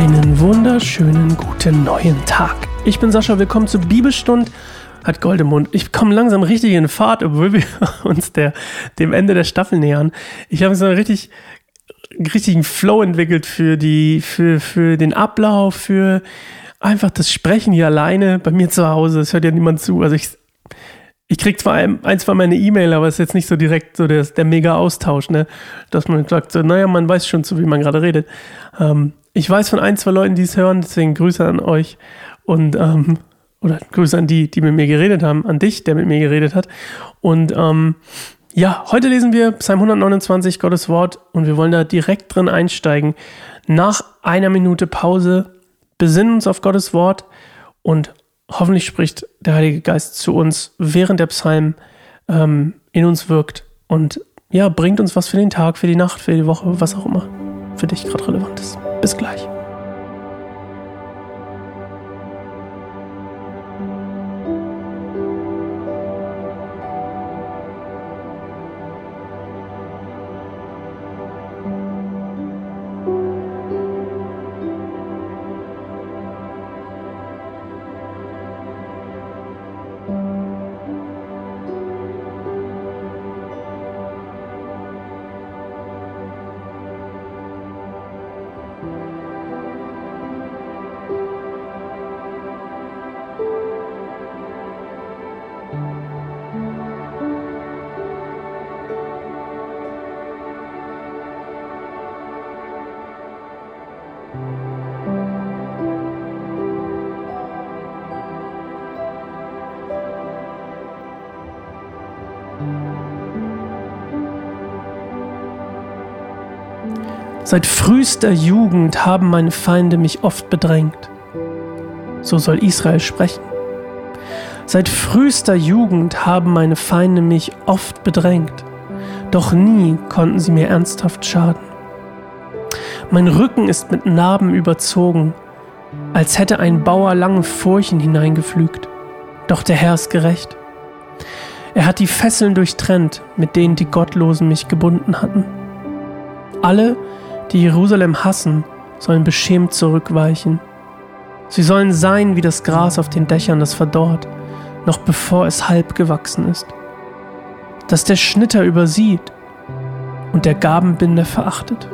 Einen wunderschönen guten neuen Tag. Ich bin Sascha, willkommen zur Bibelstund. Hat Goldemund. Ich komme langsam richtig in Fahrt, obwohl wir uns der, dem Ende der Staffel nähern. Ich habe so einen richtig, richtigen Flow entwickelt für die, für, für den Ablauf, für einfach das Sprechen hier alleine bei mir zu Hause. Es hört ja niemand zu. Also ich, ich krieg zwar ein, ein zwei meine E-Mail, aber es ist jetzt nicht so direkt so der, der mega Austausch, ne? Dass man sagt, so, naja, man weiß schon, zu wie man gerade redet. Ähm, ich weiß von ein, zwei Leuten, die es hören, deswegen Grüße an euch und ähm, oder Grüße an die, die mit mir geredet haben, an dich, der mit mir geredet hat. Und ähm, ja, heute lesen wir Psalm 129, Gottes Wort, und wir wollen da direkt drin einsteigen. Nach einer Minute Pause besinnen uns auf Gottes Wort und hoffentlich spricht der Heilige Geist zu uns, während der Psalm ähm, in uns wirkt und ja, bringt uns was für den Tag, für die Nacht, für die Woche, was auch immer für dich gerade relevant ist. Bis gleich. Seit frühester Jugend haben meine Feinde mich oft bedrängt. So soll Israel sprechen. Seit frühester Jugend haben meine Feinde mich oft bedrängt, doch nie konnten sie mir ernsthaft schaden. Mein Rücken ist mit Narben überzogen, als hätte ein Bauer lange Furchen hineingepflügt. Doch der Herr ist gerecht. Er hat die Fesseln durchtrennt, mit denen die Gottlosen mich gebunden hatten. Alle, die Jerusalem hassen, sollen beschämt zurückweichen. Sie sollen sein wie das Gras auf den Dächern, das verdorrt, noch bevor es halb gewachsen ist. Dass der Schnitter übersieht und der Gabenbinder verachtet.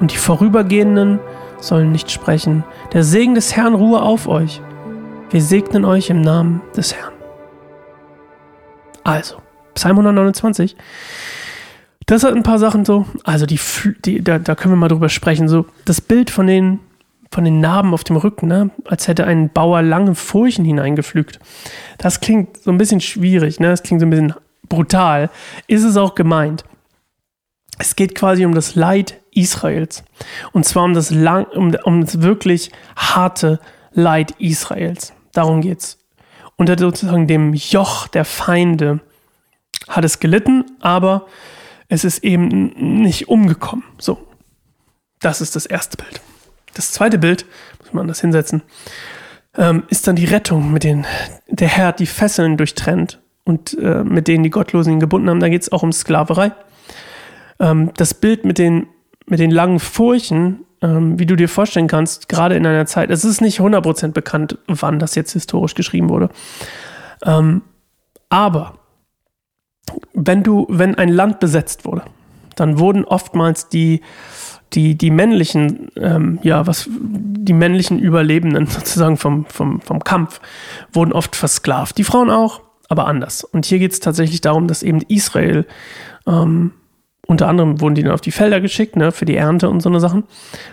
Und die Vorübergehenden sollen nicht sprechen. Der Segen des Herrn ruhe auf euch. Wir segnen euch im Namen des Herrn. Also, Psalm 129. Das hat ein paar Sachen so. Also die, die da, da können wir mal drüber sprechen. So das Bild von den von den Narben auf dem Rücken, ne? als hätte ein Bauer lange Furchen hineingepflügt. Das klingt so ein bisschen schwierig, ne? Das klingt so ein bisschen brutal. Ist es auch gemeint? Es geht quasi um das Leid Israels. Und zwar um das, lang, um, um das wirklich harte Leid Israels. Darum geht's. Unter sozusagen dem Joch der Feinde hat es gelitten, aber es ist eben nicht umgekommen. So, das ist das erste Bild. Das zweite Bild, muss man das hinsetzen, ähm, ist dann die Rettung, mit denen der Herr die Fesseln durchtrennt und äh, mit denen die Gottlosen ihn gebunden haben. Da geht es auch um Sklaverei. Ähm, das Bild mit den, mit den langen Furchen, ähm, wie du dir vorstellen kannst, gerade in einer Zeit, es ist nicht 100% bekannt, wann das jetzt historisch geschrieben wurde. Ähm, aber wenn du, wenn ein Land besetzt wurde, dann wurden oftmals die, die, die männlichen, ähm, ja, was, die männlichen Überlebenden sozusagen vom, vom, vom Kampf wurden oft versklavt. Die Frauen auch, aber anders. Und hier geht es tatsächlich darum, dass eben Israel, ähm, unter anderem wurden die dann auf die Felder geschickt, ne, für die Ernte und so eine Sachen.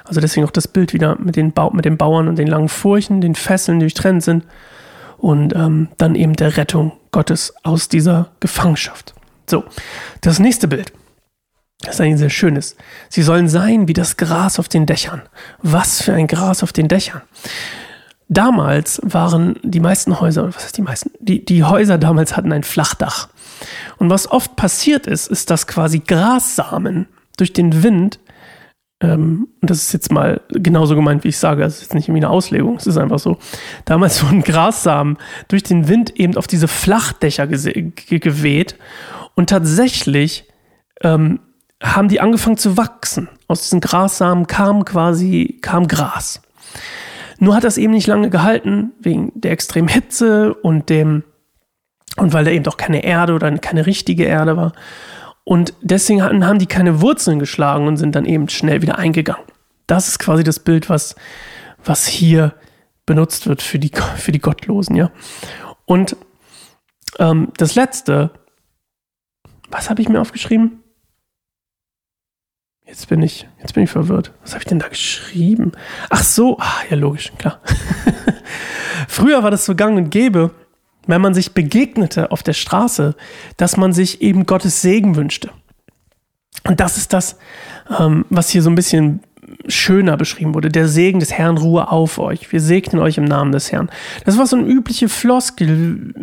Also deswegen auch das Bild wieder mit den, ba mit den Bauern und den langen Furchen, den Fesseln, die durchtrennt sind. Und ähm, dann eben der Rettung Gottes aus dieser Gefangenschaft. So, das nächste Bild. Das ist ein sehr schönes. Sie sollen sein wie das Gras auf den Dächern. Was für ein Gras auf den Dächern. Damals waren die meisten Häuser, was heißt die meisten? Die, die Häuser damals hatten ein Flachdach. Und was oft passiert ist, ist, dass quasi Grassamen durch den Wind ähm, und das ist jetzt mal genauso gemeint, wie ich sage, das ist jetzt nicht irgendwie eine Auslegung, es ist einfach so. Damals wurden Grassamen durch den Wind eben auf diese Flachdächer geweht und tatsächlich ähm, haben die angefangen zu wachsen. Aus diesen Grassamen kam quasi, kam Gras. Nur hat das eben nicht lange gehalten, wegen der extremen Hitze und dem, und weil da eben doch keine Erde oder keine richtige Erde war. Und deswegen hatten, haben die keine Wurzeln geschlagen und sind dann eben schnell wieder eingegangen. Das ist quasi das Bild, was, was hier benutzt wird für die, für die Gottlosen, ja. Und ähm, das letzte, was habe ich mir aufgeschrieben? Jetzt bin ich, jetzt bin ich verwirrt. Was habe ich denn da geschrieben? Ach so, ah, ja logisch, klar. Früher war das so gang und gäbe, wenn man sich begegnete auf der Straße, dass man sich eben Gottes Segen wünschte. Und das ist das, ähm, was hier so ein bisschen schöner beschrieben wurde. Der Segen des Herrn ruhe auf euch. Wir segnen euch im Namen des Herrn. Das war so eine übliche Floskel,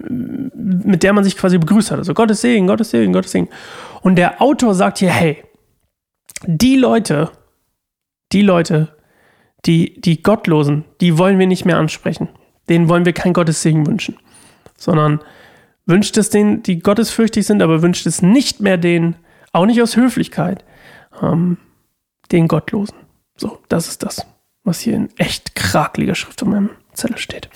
mit der man sich quasi begrüßt hat. Also Gottes Segen, Gottes Segen, Gottes Segen. Und der Autor sagt hier, hey, die Leute, die Leute, die, die Gottlosen, die wollen wir nicht mehr ansprechen. Denen wollen wir kein Gottes Segen wünschen. Sondern wünscht es denen, die gottesfürchtig sind, aber wünscht es nicht mehr denen, auch nicht aus Höflichkeit, ähm, den Gottlosen. So, das ist das, was hier in echt krakeliger Schrift auf meinem Zettel steht.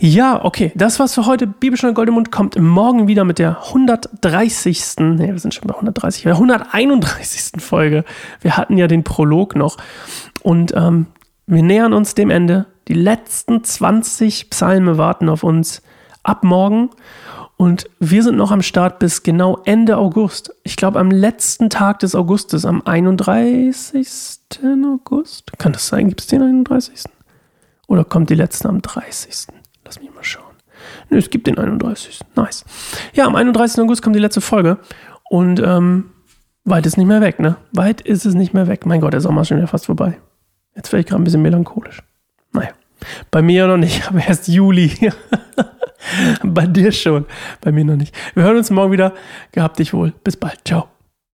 Ja, okay, das war's für heute. Bibelstunde Goldemund kommt morgen wieder mit der 130. Ne, wir sind schon bei 130, der 131. Folge. Wir hatten ja den Prolog noch und ähm, wir nähern uns dem Ende. Die letzten 20 Psalme warten auf uns ab morgen und wir sind noch am Start bis genau Ende August. Ich glaube, am letzten Tag des Augustes, am 31. August. Kann das sein? Gibt es den 31.? Oder kommt die letzte am 30.? Lass mich mal schauen. Nö, es gibt den 31. Nice. Ja, am 31. August kommt die letzte Folge. Und ähm, weit ist nicht mehr weg, ne? Weit ist es nicht mehr weg. Mein Gott, der Sommer ist schon wieder fast vorbei. Jetzt werde ich gerade ein bisschen melancholisch. Naja. Bei mir noch nicht, aber erst Juli. Bei dir schon, bei mir noch nicht. Wir hören uns morgen wieder. Gehabt dich wohl. Bis bald. Ciao.